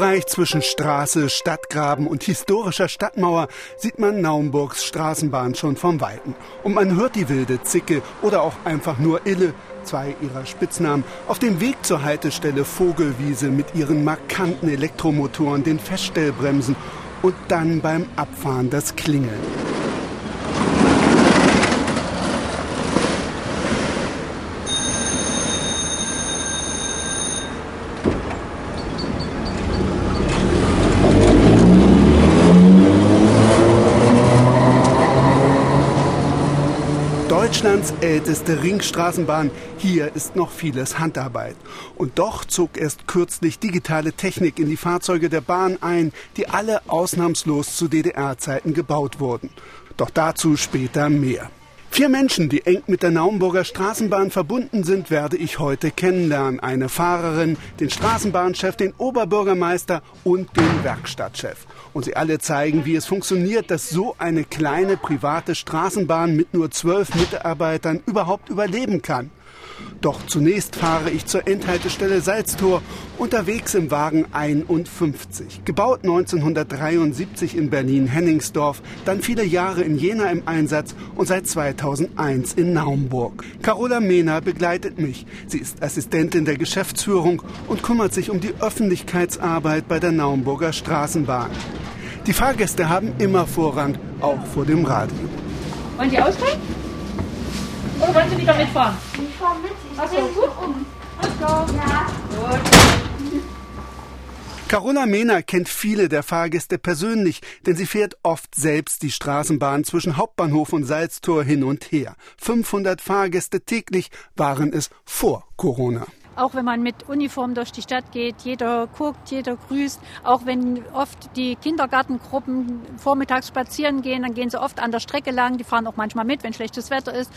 Im Grünbereich zwischen Straße, Stadtgraben und historischer Stadtmauer sieht man Naumburgs Straßenbahn schon vom Weiten. Und man hört die wilde Zicke oder auch einfach nur Ille, zwei ihrer Spitznamen, auf dem Weg zur Haltestelle Vogelwiese mit ihren markanten Elektromotoren, den Feststellbremsen und dann beim Abfahren das Klingeln. Deutschlands älteste Ringstraßenbahn. Hier ist noch vieles Handarbeit. Und doch zog erst kürzlich digitale Technik in die Fahrzeuge der Bahn ein, die alle ausnahmslos zu DDR-Zeiten gebaut wurden. Doch dazu später mehr. Vier Menschen, die eng mit der Naumburger Straßenbahn verbunden sind, werde ich heute kennenlernen. Eine Fahrerin, den Straßenbahnchef, den Oberbürgermeister und den Werkstattchef. Und sie alle zeigen, wie es funktioniert, dass so eine kleine private Straßenbahn mit nur zwölf Mitarbeitern überhaupt überleben kann. Doch zunächst fahre ich zur Endhaltestelle Salztor, unterwegs im Wagen 51. Gebaut 1973 in Berlin-Henningsdorf, dann viele Jahre in Jena im Einsatz und seit 2001 in Naumburg. Carola Mehner begleitet mich. Sie ist Assistentin der Geschäftsführung und kümmert sich um die Öffentlichkeitsarbeit bei der Naumburger Straßenbahn. Die Fahrgäste haben immer Vorrang, auch vor dem Radio. Wollen Sie aussteigen? Oder wollen Sie wieder mitfahren? Ich fahr mit. Ich Ach so, bin gut. um. Ja. Gut. Carola Mehner kennt viele der Fahrgäste persönlich, denn sie fährt oft selbst die Straßenbahn zwischen Hauptbahnhof und Salztor hin und her. 500 Fahrgäste täglich waren es vor Corona. Auch wenn man mit Uniform durch die Stadt geht, jeder guckt, jeder grüßt. Auch wenn oft die Kindergartengruppen vormittags spazieren gehen, dann gehen sie oft an der Strecke lang. Die fahren auch manchmal mit, wenn schlechtes Wetter ist.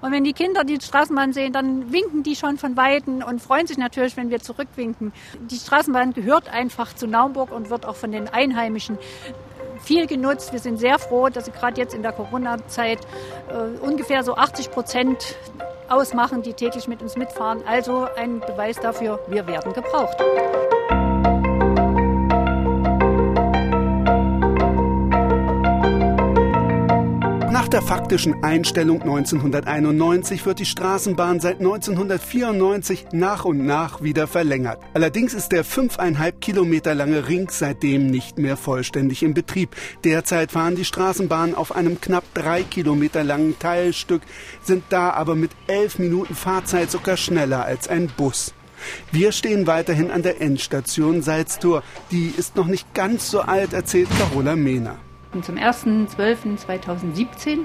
Und wenn die Kinder die Straßenbahn sehen, dann winken die schon von Weitem und freuen sich natürlich, wenn wir zurückwinken. Die Straßenbahn gehört einfach zu Naumburg und wird auch von den Einheimischen viel genutzt. Wir sind sehr froh, dass sie gerade jetzt in der Corona-Zeit äh, ungefähr so 80 Prozent ausmachen, die täglich mit uns mitfahren. Also ein Beweis dafür, wir werden gebraucht. Nach der faktischen Einstellung 1991 wird die Straßenbahn seit 1994 nach und nach wieder verlängert. Allerdings ist der fünfeinhalb Kilometer lange Ring seitdem nicht mehr vollständig in Betrieb. Derzeit fahren die Straßenbahnen auf einem knapp drei Kilometer langen Teilstück, sind da aber mit elf Minuten Fahrzeit sogar schneller als ein Bus. Wir stehen weiterhin an der Endstation Salztor. Die ist noch nicht ganz so alt, erzählt Carola Mehner. Und zum 1.12.2017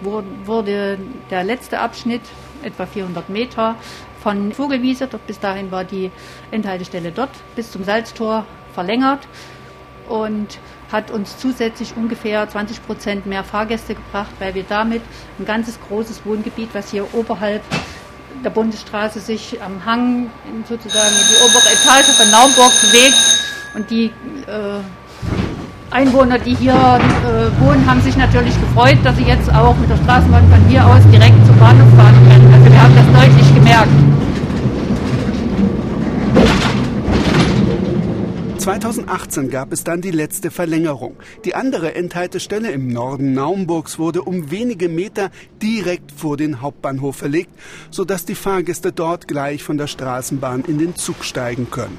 wurde der letzte Abschnitt, etwa 400 Meter, von Vogelwiese, dort bis dahin war die Endhaltestelle dort, bis zum Salztor verlängert und hat uns zusätzlich ungefähr 20 Prozent mehr Fahrgäste gebracht, weil wir damit ein ganzes großes Wohngebiet, was hier oberhalb der Bundesstraße sich am Hang sozusagen in die obere Etage von Naumburg bewegt und die äh, Einwohner, die hier äh, wohnen, haben sich natürlich gefreut, dass sie jetzt auch mit der Straßenbahn von hier aus direkt zum Bahnhof fahren können. Also wir haben das deutlich gemerkt. 2018 gab es dann die letzte Verlängerung. Die andere Endhaltestelle im Norden Naumburgs wurde um wenige Meter direkt vor den Hauptbahnhof verlegt, sodass die Fahrgäste dort gleich von der Straßenbahn in den Zug steigen können.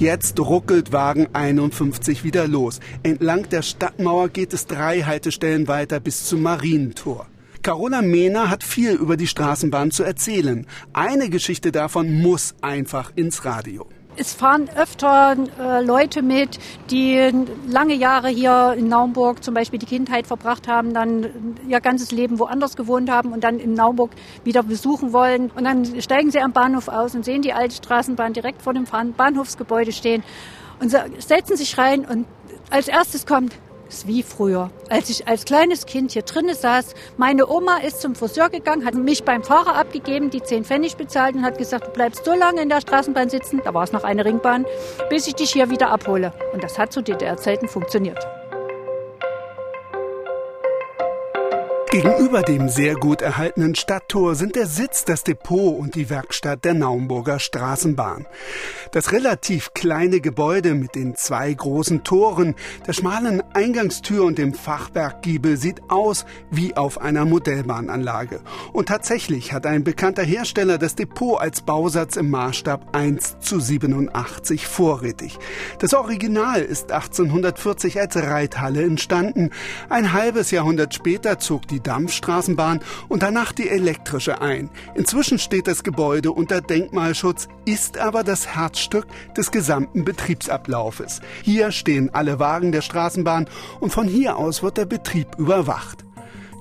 Jetzt ruckelt Wagen 51 wieder los. Entlang der Stadtmauer geht es drei Haltestellen weiter bis zum Marientor. Carola Mehner hat viel über die Straßenbahn zu erzählen. Eine Geschichte davon muss einfach ins Radio. Es fahren öfter äh, Leute mit, die lange Jahre hier in Naumburg zum Beispiel die Kindheit verbracht haben, dann ihr ganzes Leben woanders gewohnt haben und dann in Naumburg wieder besuchen wollen. Und dann steigen sie am Bahnhof aus und sehen die alte Straßenbahn direkt vor dem Bahnhofsgebäude stehen und setzen sich rein und als erstes kommt, ist wie früher. Als ich als kleines Kind hier drinnen saß, meine Oma ist zum Friseur gegangen, hat mich beim Fahrer abgegeben, die 10 Pfennig bezahlt und hat gesagt, du bleibst so lange in der Straßenbahn sitzen, da war es noch eine Ringbahn, bis ich dich hier wieder abhole. Und das hat zu DDR-Zeiten funktioniert. Gegenüber dem sehr gut erhaltenen Stadttor sind der Sitz, das Depot und die Werkstatt der Naumburger Straßenbahn. Das relativ kleine Gebäude mit den zwei großen Toren, der schmalen Eingangstür und dem Fachwerkgiebel sieht aus wie auf einer Modellbahnanlage. Und tatsächlich hat ein bekannter Hersteller das Depot als Bausatz im Maßstab 1 zu 87 vorrätig. Das Original ist 1840 als Reithalle entstanden. Ein halbes Jahrhundert später zog die Dampfstraßenbahn und danach die elektrische ein. Inzwischen steht das Gebäude unter Denkmalschutz, ist aber das Herzstück des gesamten Betriebsablaufes. Hier stehen alle Wagen der Straßenbahn und von hier aus wird der Betrieb überwacht.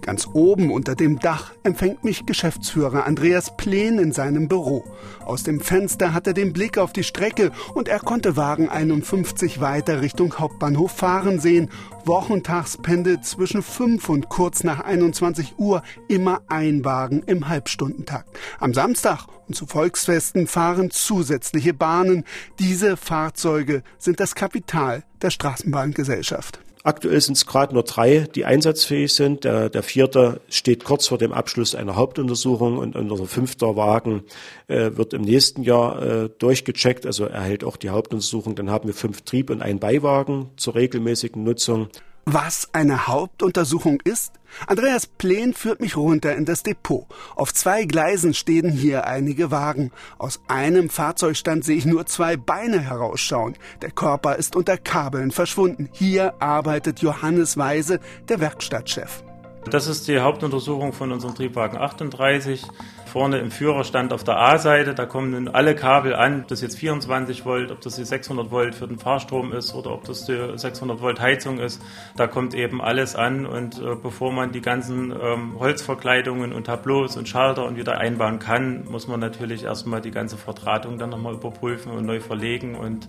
Ganz oben unter dem Dach empfängt mich Geschäftsführer Andreas Plen in seinem Büro. Aus dem Fenster hat er den Blick auf die Strecke und er konnte Wagen 51 weiter Richtung Hauptbahnhof fahren sehen. Wochentags pendelt zwischen 5 und kurz nach 21 Uhr immer ein Wagen im Halbstundentakt. Am Samstag und zu Volksfesten fahren zusätzliche Bahnen. Diese Fahrzeuge sind das Kapital der Straßenbahngesellschaft. Aktuell sind es gerade nur drei, die einsatzfähig sind. Der, der vierte steht kurz vor dem Abschluss einer Hauptuntersuchung und unser fünfter Wagen äh, wird im nächsten Jahr äh, durchgecheckt, also erhält auch die Hauptuntersuchung. Dann haben wir fünf Trieb- und ein Beiwagen zur regelmäßigen Nutzung. Was eine Hauptuntersuchung ist? Andreas Plen führt mich runter in das Depot. Auf zwei Gleisen stehen hier einige Wagen. Aus einem Fahrzeugstand sehe ich nur zwei Beine herausschauen. Der Körper ist unter Kabeln verschwunden. Hier arbeitet Johannes Weise, der Werkstattchef. Das ist die Hauptuntersuchung von unserem Triebwagen 38 vorne im Führerstand auf der A-Seite, da kommen nun alle Kabel an, ob das jetzt 24 Volt, ob das die 600 Volt für den Fahrstrom ist oder ob das die 600 Volt Heizung ist, da kommt eben alles an und äh, bevor man die ganzen ähm, Holzverkleidungen und Tableaus und Schalter und wieder einbauen kann, muss man natürlich erstmal die ganze Verdrahtung dann nochmal überprüfen und neu verlegen und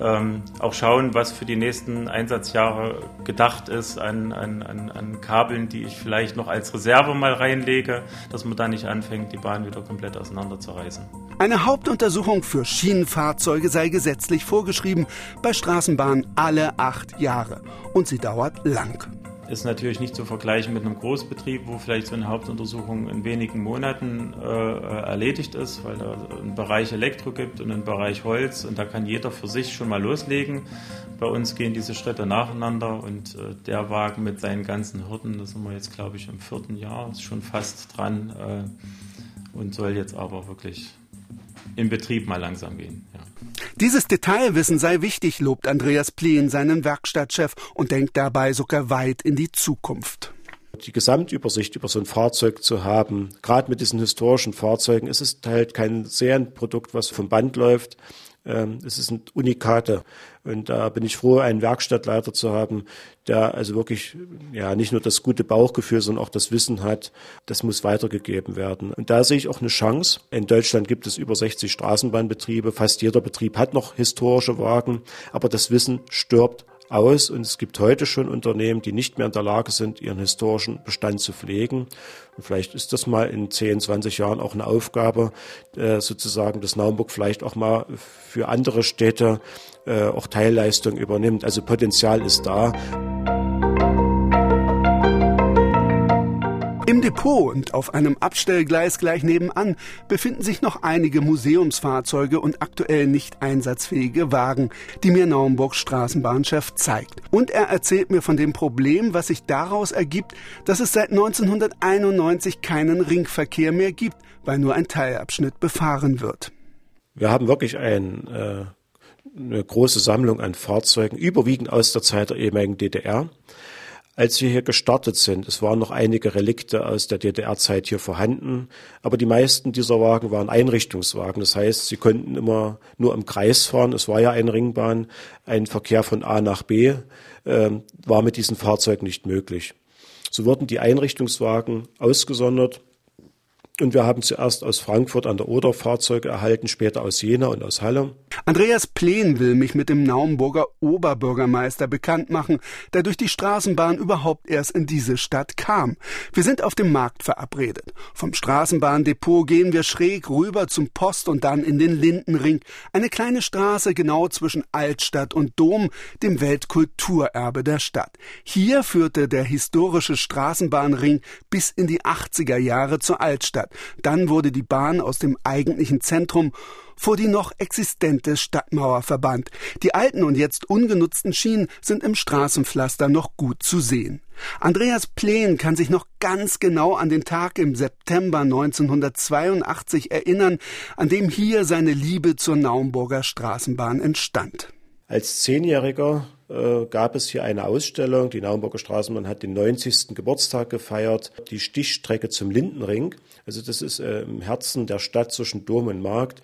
ähm, auch schauen, was für die nächsten Einsatzjahre gedacht ist an, an, an, an Kabeln, die ich vielleicht noch als Reserve mal reinlege, dass man da nicht anfängt, die Bahn wieder komplett auseinanderzureißen. Eine Hauptuntersuchung für Schienenfahrzeuge sei gesetzlich vorgeschrieben, bei Straßenbahnen alle acht Jahre. Und sie dauert lang ist natürlich nicht zu vergleichen mit einem Großbetrieb, wo vielleicht so eine Hauptuntersuchung in wenigen Monaten äh, erledigt ist, weil da einen Bereich Elektro gibt und einen Bereich Holz und da kann jeder für sich schon mal loslegen. Bei uns gehen diese Schritte nacheinander und äh, der Wagen mit seinen ganzen Hürden, da sind wir jetzt glaube ich im vierten Jahr, ist schon fast dran äh, und soll jetzt aber wirklich in Betrieb mal langsam gehen. Ja. Dieses Detailwissen sei wichtig, lobt Andreas Pleen seinen Werkstattchef und denkt dabei sogar weit in die Zukunft die Gesamtübersicht über so ein Fahrzeug zu haben. Gerade mit diesen historischen Fahrzeugen ist es halt kein Serienprodukt, was vom Band läuft, es ist ein Unikate. Und da bin ich froh, einen Werkstattleiter zu haben, der also wirklich ja nicht nur das gute Bauchgefühl, sondern auch das Wissen hat. Das muss weitergegeben werden. Und da sehe ich auch eine Chance. In Deutschland gibt es über 60 Straßenbahnbetriebe. Fast jeder Betrieb hat noch historische Wagen. Aber das Wissen stirbt aus und es gibt heute schon Unternehmen, die nicht mehr in der Lage sind, ihren historischen Bestand zu pflegen. Und vielleicht ist das mal in 10, 20 Jahren auch eine Aufgabe, äh, sozusagen, dass Naumburg vielleicht auch mal für andere Städte äh, auch Teilleistung übernimmt. Also Potenzial ist da. Im Depot und auf einem Abstellgleis gleich nebenan befinden sich noch einige Museumsfahrzeuge und aktuell nicht einsatzfähige Wagen, die mir Naumburgs Straßenbahnchef zeigt. Und er erzählt mir von dem Problem, was sich daraus ergibt, dass es seit 1991 keinen Ringverkehr mehr gibt, weil nur ein Teilabschnitt befahren wird. Wir haben wirklich ein, äh, eine große Sammlung an Fahrzeugen, überwiegend aus der Zeit der ehemaligen DDR als wir hier gestartet sind. Es waren noch einige Relikte aus der DDR-Zeit hier vorhanden, aber die meisten dieser Wagen waren Einrichtungswagen. Das heißt, sie konnten immer nur im Kreis fahren. Es war ja eine Ringbahn. Ein Verkehr von A nach B äh, war mit diesen Fahrzeugen nicht möglich. So wurden die Einrichtungswagen ausgesondert und wir haben zuerst aus Frankfurt an der Oder Fahrzeuge erhalten, später aus Jena und aus Halle. Andreas Plen will mich mit dem Naumburger Oberbürgermeister bekannt machen, der durch die Straßenbahn überhaupt erst in diese Stadt kam. Wir sind auf dem Markt verabredet. Vom Straßenbahndepot gehen wir schräg rüber zum Post und dann in den Lindenring, eine kleine Straße genau zwischen Altstadt und Dom, dem Weltkulturerbe der Stadt. Hier führte der historische Straßenbahnring bis in die 80er Jahre zur Altstadt. Dann wurde die Bahn aus dem eigentlichen Zentrum vor die noch existente Stadtmauer verbannt. Die alten und jetzt ungenutzten Schienen sind im Straßenpflaster noch gut zu sehen. Andreas Plen kann sich noch ganz genau an den Tag im September 1982 erinnern, an dem hier seine Liebe zur Naumburger Straßenbahn entstand. Als Zehnjähriger äh, gab es hier eine Ausstellung. Die Naumburger Straßenbahn hat den 90. Geburtstag gefeiert. Die Stichstrecke zum Lindenring. Also das ist äh, im Herzen der Stadt zwischen Dom und Markt.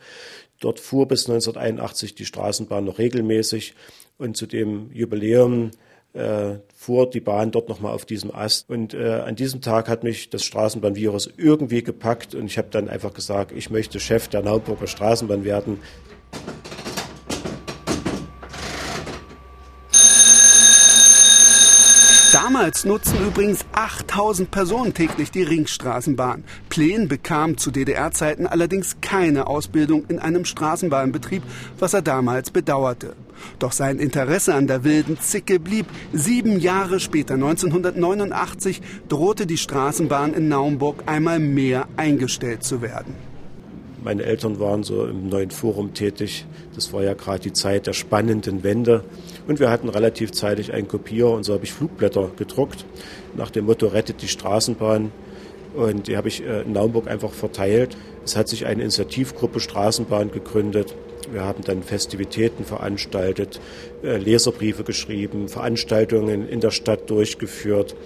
Dort fuhr bis 1981 die Straßenbahn noch regelmäßig und zu dem Jubiläum äh, fuhr die Bahn dort nochmal auf diesem Ast. Und äh, an diesem Tag hat mich das Straßenbahnvirus irgendwie gepackt und ich habe dann einfach gesagt, ich möchte Chef der Naumburger Straßenbahn werden. Damals nutzten übrigens 8000 Personen täglich die Ringstraßenbahn. Plen bekam zu DDR-Zeiten allerdings keine Ausbildung in einem Straßenbahnbetrieb, was er damals bedauerte. Doch sein Interesse an der wilden Zicke blieb. Sieben Jahre später, 1989, drohte die Straßenbahn in Naumburg einmal mehr eingestellt zu werden. Meine Eltern waren so im neuen Forum tätig. Das war ja gerade die Zeit der spannenden Wende. Und wir hatten relativ zeitig einen Kopierer und so habe ich Flugblätter gedruckt nach dem Motto Rettet die Straßenbahn. Und die habe ich äh, in Naumburg einfach verteilt. Es hat sich eine Initiativgruppe Straßenbahn gegründet. Wir haben dann Festivitäten veranstaltet, äh, Leserbriefe geschrieben, Veranstaltungen in der Stadt durchgeführt.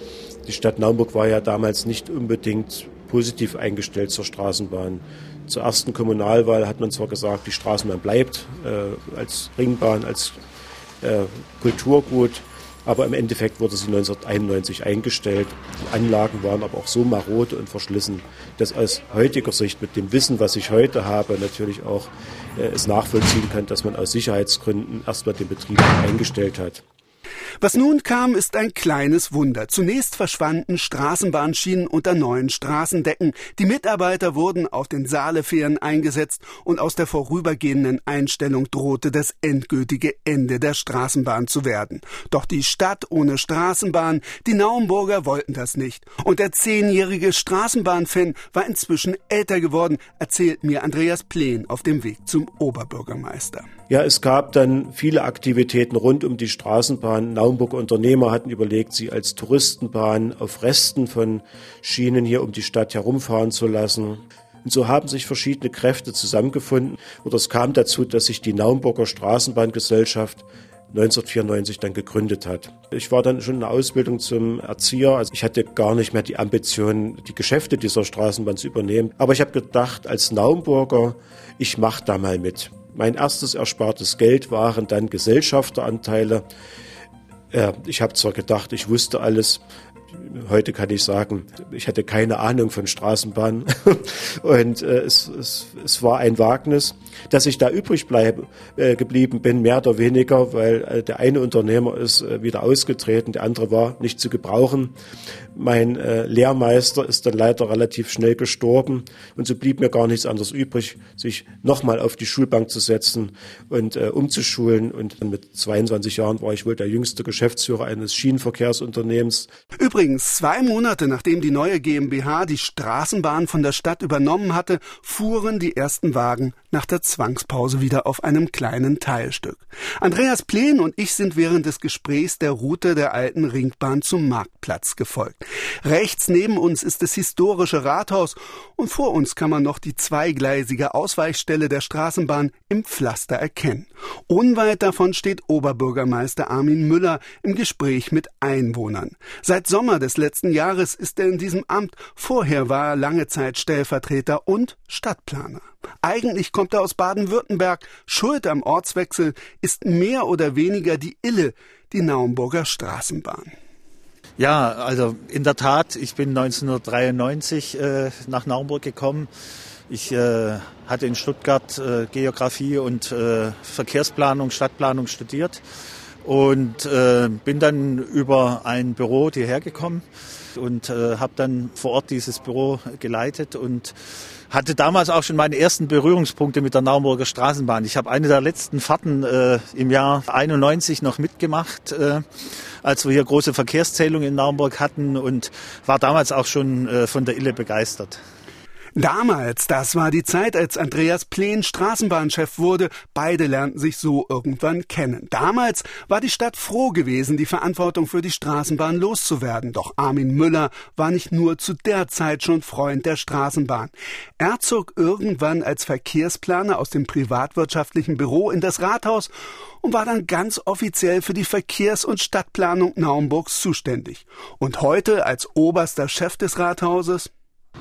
Die Stadt Naumburg war ja damals nicht unbedingt positiv eingestellt zur Straßenbahn. Zur ersten Kommunalwahl hat man zwar gesagt, die Straßenbahn bleibt äh, als Ringbahn, als äh, Kulturgut. Aber im Endeffekt wurde sie 1991 eingestellt. Die Anlagen waren aber auch so marode und verschlissen, dass aus heutiger Sicht mit dem Wissen, was ich heute habe, natürlich auch äh, es nachvollziehen kann, dass man aus Sicherheitsgründen erstmal den Betrieb eingestellt hat. Was nun kam, ist ein kleines Wunder. Zunächst verschwanden Straßenbahnschienen unter neuen Straßendecken. Die Mitarbeiter wurden auf den Saalefähren eingesetzt und aus der vorübergehenden Einstellung drohte das endgültige Ende der Straßenbahn zu werden. Doch die Stadt ohne Straßenbahn, die Naumburger wollten das nicht. Und der zehnjährige Straßenbahnfan war inzwischen älter geworden, erzählt mir Andreas Plen auf dem Weg zum Oberbürgermeister. Ja, es gab dann viele Aktivitäten rund um die Straßenbahn. Naumburger Unternehmer hatten überlegt, sie als Touristenbahn auf Resten von Schienen hier um die Stadt herumfahren zu lassen. Und so haben sich verschiedene Kräfte zusammengefunden. Oder es kam dazu, dass sich die Naumburger Straßenbahngesellschaft 1994 dann gegründet hat. Ich war dann schon in der Ausbildung zum Erzieher. Also ich hatte gar nicht mehr die Ambition, die Geschäfte dieser Straßenbahn zu übernehmen. Aber ich habe gedacht, als Naumburger, ich mache da mal mit. Mein erstes erspartes Geld waren dann Gesellschafteranteile. Ich habe zwar gedacht, ich wusste alles, heute kann ich sagen, ich hatte keine Ahnung von Straßenbahnen und äh, es, es, es war ein Wagnis, dass ich da übrig bleib, äh, geblieben bin, mehr oder weniger, weil äh, der eine Unternehmer ist äh, wieder ausgetreten, der andere war nicht zu gebrauchen. Mein äh, Lehrmeister ist dann leider relativ schnell gestorben und so blieb mir gar nichts anderes übrig, sich nochmal auf die Schulbank zu setzen und äh, umzuschulen und mit 22 Jahren war ich wohl der jüngste Geschäftsführer eines Schienenverkehrsunternehmens. Übrigens Übrigens, zwei Monate nachdem die neue GmbH die Straßenbahn von der Stadt übernommen hatte, fuhren die ersten Wagen nach der Zwangspause wieder auf einem kleinen Teilstück. Andreas Plen und ich sind während des Gesprächs der Route der alten Ringbahn zum Marktplatz gefolgt. Rechts neben uns ist das historische Rathaus und vor uns kann man noch die zweigleisige Ausweichstelle der Straßenbahn im Pflaster erkennen. Unweit davon steht Oberbürgermeister Armin Müller im Gespräch mit Einwohnern. Seit Sommer des letzten Jahres ist er in diesem Amt. Vorher war er lange Zeit Stellvertreter und Stadtplaner. Eigentlich kommt er aus Baden-Württemberg. Schuld am Ortswechsel ist mehr oder weniger die Ille, die Naumburger Straßenbahn. Ja, also in der Tat, ich bin 1993 äh, nach Naumburg gekommen. Ich äh, hatte in Stuttgart äh, Geografie und äh, Verkehrsplanung, Stadtplanung studiert und äh, bin dann über ein Büro hierher gekommen und äh, habe dann vor Ort dieses Büro geleitet und hatte damals auch schon meine ersten Berührungspunkte mit der Naumburger Straßenbahn. Ich habe eine der letzten Fahrten äh, im Jahr 91 noch mitgemacht, äh, als wir hier große Verkehrszählungen in Naumburg hatten und war damals auch schon äh, von der Ille begeistert. Damals, das war die Zeit, als Andreas Plen Straßenbahnchef wurde. Beide lernten sich so irgendwann kennen. Damals war die Stadt froh gewesen, die Verantwortung für die Straßenbahn loszuwerden. Doch Armin Müller war nicht nur zu der Zeit schon Freund der Straßenbahn. Er zog irgendwann als Verkehrsplaner aus dem privatwirtschaftlichen Büro in das Rathaus und war dann ganz offiziell für die Verkehrs- und Stadtplanung Naumburgs zuständig. Und heute als oberster Chef des Rathauses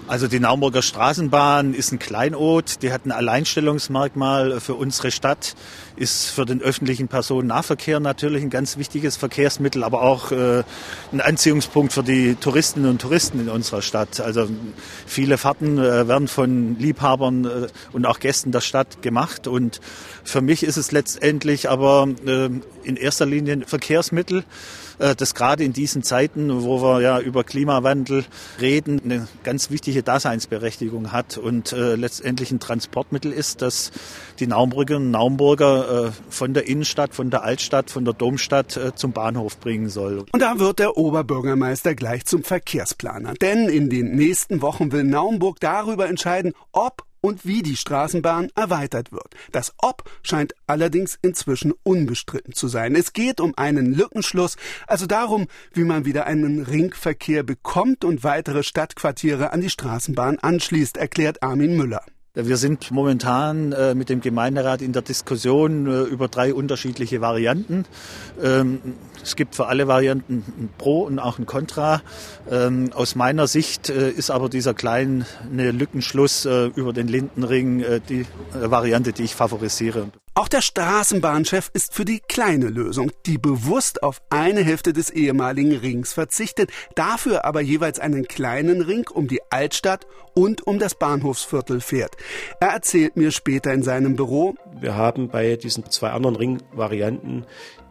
also die Naumburger Straßenbahn ist ein Kleinod, die hat ein Alleinstellungsmerkmal für unsere Stadt, ist für den öffentlichen Personennahverkehr natürlich ein ganz wichtiges Verkehrsmittel, aber auch äh, ein Anziehungspunkt für die Touristinnen und Touristen in unserer Stadt. Also viele Fahrten äh, werden von Liebhabern äh, und auch Gästen der Stadt gemacht und für mich ist es letztendlich aber äh, in erster Linie ein Verkehrsmittel äh, das gerade in diesen Zeiten, wo wir ja über Klimawandel reden, eine ganz wichtige Daseinsberechtigung hat und äh, letztendlich ein Transportmittel ist, das die Naumburgerinnen und Naumburger äh, von der Innenstadt, von der Altstadt, von der Domstadt äh, zum Bahnhof bringen soll. Und da wird der Oberbürgermeister gleich zum Verkehrsplaner. Denn in den nächsten Wochen will Naumburg darüber entscheiden, ob und wie die Straßenbahn erweitert wird. Das Ob scheint allerdings inzwischen unbestritten zu sein. Es geht um einen Lückenschluss, also darum, wie man wieder einen Ringverkehr bekommt und weitere Stadtquartiere an die Straßenbahn anschließt, erklärt Armin Müller. Wir sind momentan äh, mit dem Gemeinderat in der Diskussion äh, über drei unterschiedliche Varianten. Ähm, es gibt für alle Varianten ein Pro und auch ein Contra. Ähm, aus meiner Sicht äh, ist aber dieser kleine Lückenschluss über den Lindenring die Variante, die ich favorisiere. Auch der Straßenbahnchef ist für die kleine Lösung, die bewusst auf eine Hälfte des ehemaligen Rings verzichtet, dafür aber jeweils einen kleinen Ring um die Altstadt und um das Bahnhofsviertel fährt. Er erzählt mir später in seinem Büro, wir haben bei diesen zwei anderen Ringvarianten,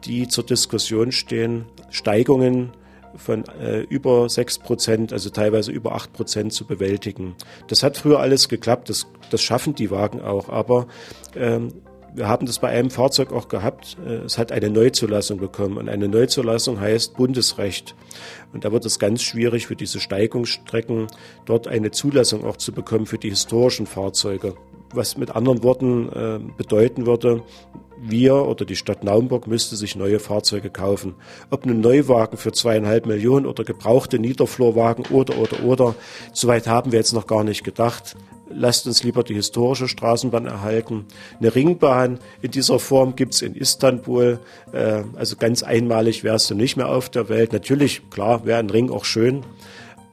die zur Diskussion stehen, Steigungen von äh, über sechs Prozent, also teilweise über acht Prozent zu bewältigen. Das hat früher alles geklappt, das, das schaffen die Wagen auch, aber ähm, wir haben das bei einem Fahrzeug auch gehabt. Äh, es hat eine Neuzulassung bekommen. Und eine Neuzulassung heißt Bundesrecht. Und da wird es ganz schwierig für diese Steigungsstrecken, dort eine Zulassung auch zu bekommen für die historischen Fahrzeuge. Was mit anderen Worten äh, bedeuten würde, wir oder die Stadt Naumburg müsste sich neue Fahrzeuge kaufen. Ob nun Neuwagen für zweieinhalb Millionen oder gebrauchte Niederflurwagen oder, oder, oder. Soweit haben wir jetzt noch gar nicht gedacht lasst uns lieber die historische Straßenbahn erhalten. Eine Ringbahn in dieser Form gibt's in Istanbul. Äh, also ganz einmalig wärst du nicht mehr auf der Welt. Natürlich, klar, wäre ein Ring auch schön.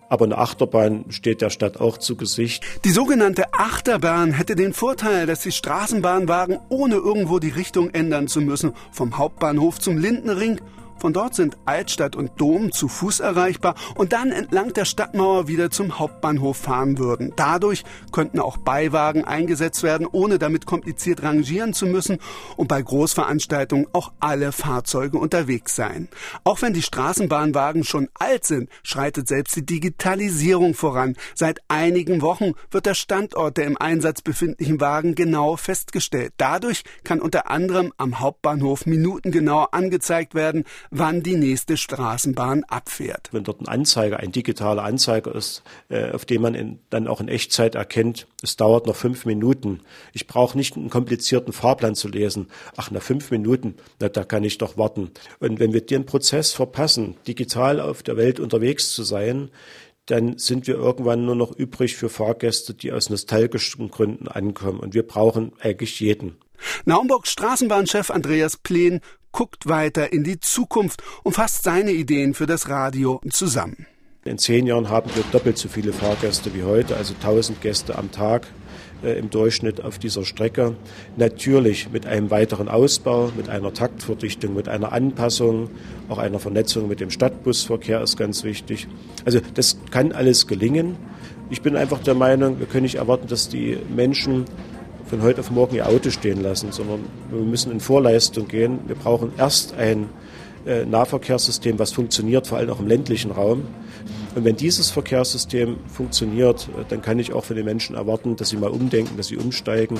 Aber eine Achterbahn steht der Stadt auch zu Gesicht. Die sogenannte Achterbahn hätte den Vorteil, dass die Straßenbahnwagen ohne irgendwo die Richtung ändern zu müssen, vom Hauptbahnhof zum Lindenring von dort sind Altstadt und Dom zu Fuß erreichbar und dann entlang der Stadtmauer wieder zum Hauptbahnhof fahren würden. Dadurch könnten auch Beiwagen eingesetzt werden, ohne damit kompliziert rangieren zu müssen und bei Großveranstaltungen auch alle Fahrzeuge unterwegs sein. Auch wenn die Straßenbahnwagen schon alt sind, schreitet selbst die Digitalisierung voran. Seit einigen Wochen wird der Standort der im Einsatz befindlichen Wagen genau festgestellt. Dadurch kann unter anderem am Hauptbahnhof minutengenau angezeigt werden, wann die nächste Straßenbahn abfährt. Wenn dort ein Anzeiger, ein digitaler Anzeiger ist, äh, auf dem man in, dann auch in Echtzeit erkennt, es dauert noch fünf Minuten. Ich brauche nicht einen komplizierten Fahrplan zu lesen. Ach, nach fünf Minuten, na, da kann ich doch warten. Und wenn wir den Prozess verpassen, digital auf der Welt unterwegs zu sein, dann sind wir irgendwann nur noch übrig für Fahrgäste, die aus nostalgischen Gründen ankommen. Und wir brauchen eigentlich jeden. Naumburgs Straßenbahnchef Andreas Plen guckt weiter in die Zukunft und fasst seine Ideen für das Radio zusammen. In zehn Jahren haben wir doppelt so viele Fahrgäste wie heute, also 1000 Gäste am Tag äh, im Durchschnitt auf dieser Strecke. Natürlich mit einem weiteren Ausbau, mit einer Taktverdichtung, mit einer Anpassung, auch einer Vernetzung mit dem Stadtbusverkehr ist ganz wichtig. Also das kann alles gelingen. Ich bin einfach der Meinung, wir können nicht erwarten, dass die Menschen von heute auf morgen ihr Auto stehen lassen, sondern wir müssen in Vorleistung gehen. Wir brauchen erst ein äh, Nahverkehrssystem, was funktioniert, vor allem auch im ländlichen Raum. Und wenn dieses Verkehrssystem funktioniert, äh, dann kann ich auch von den Menschen erwarten, dass sie mal umdenken, dass sie umsteigen.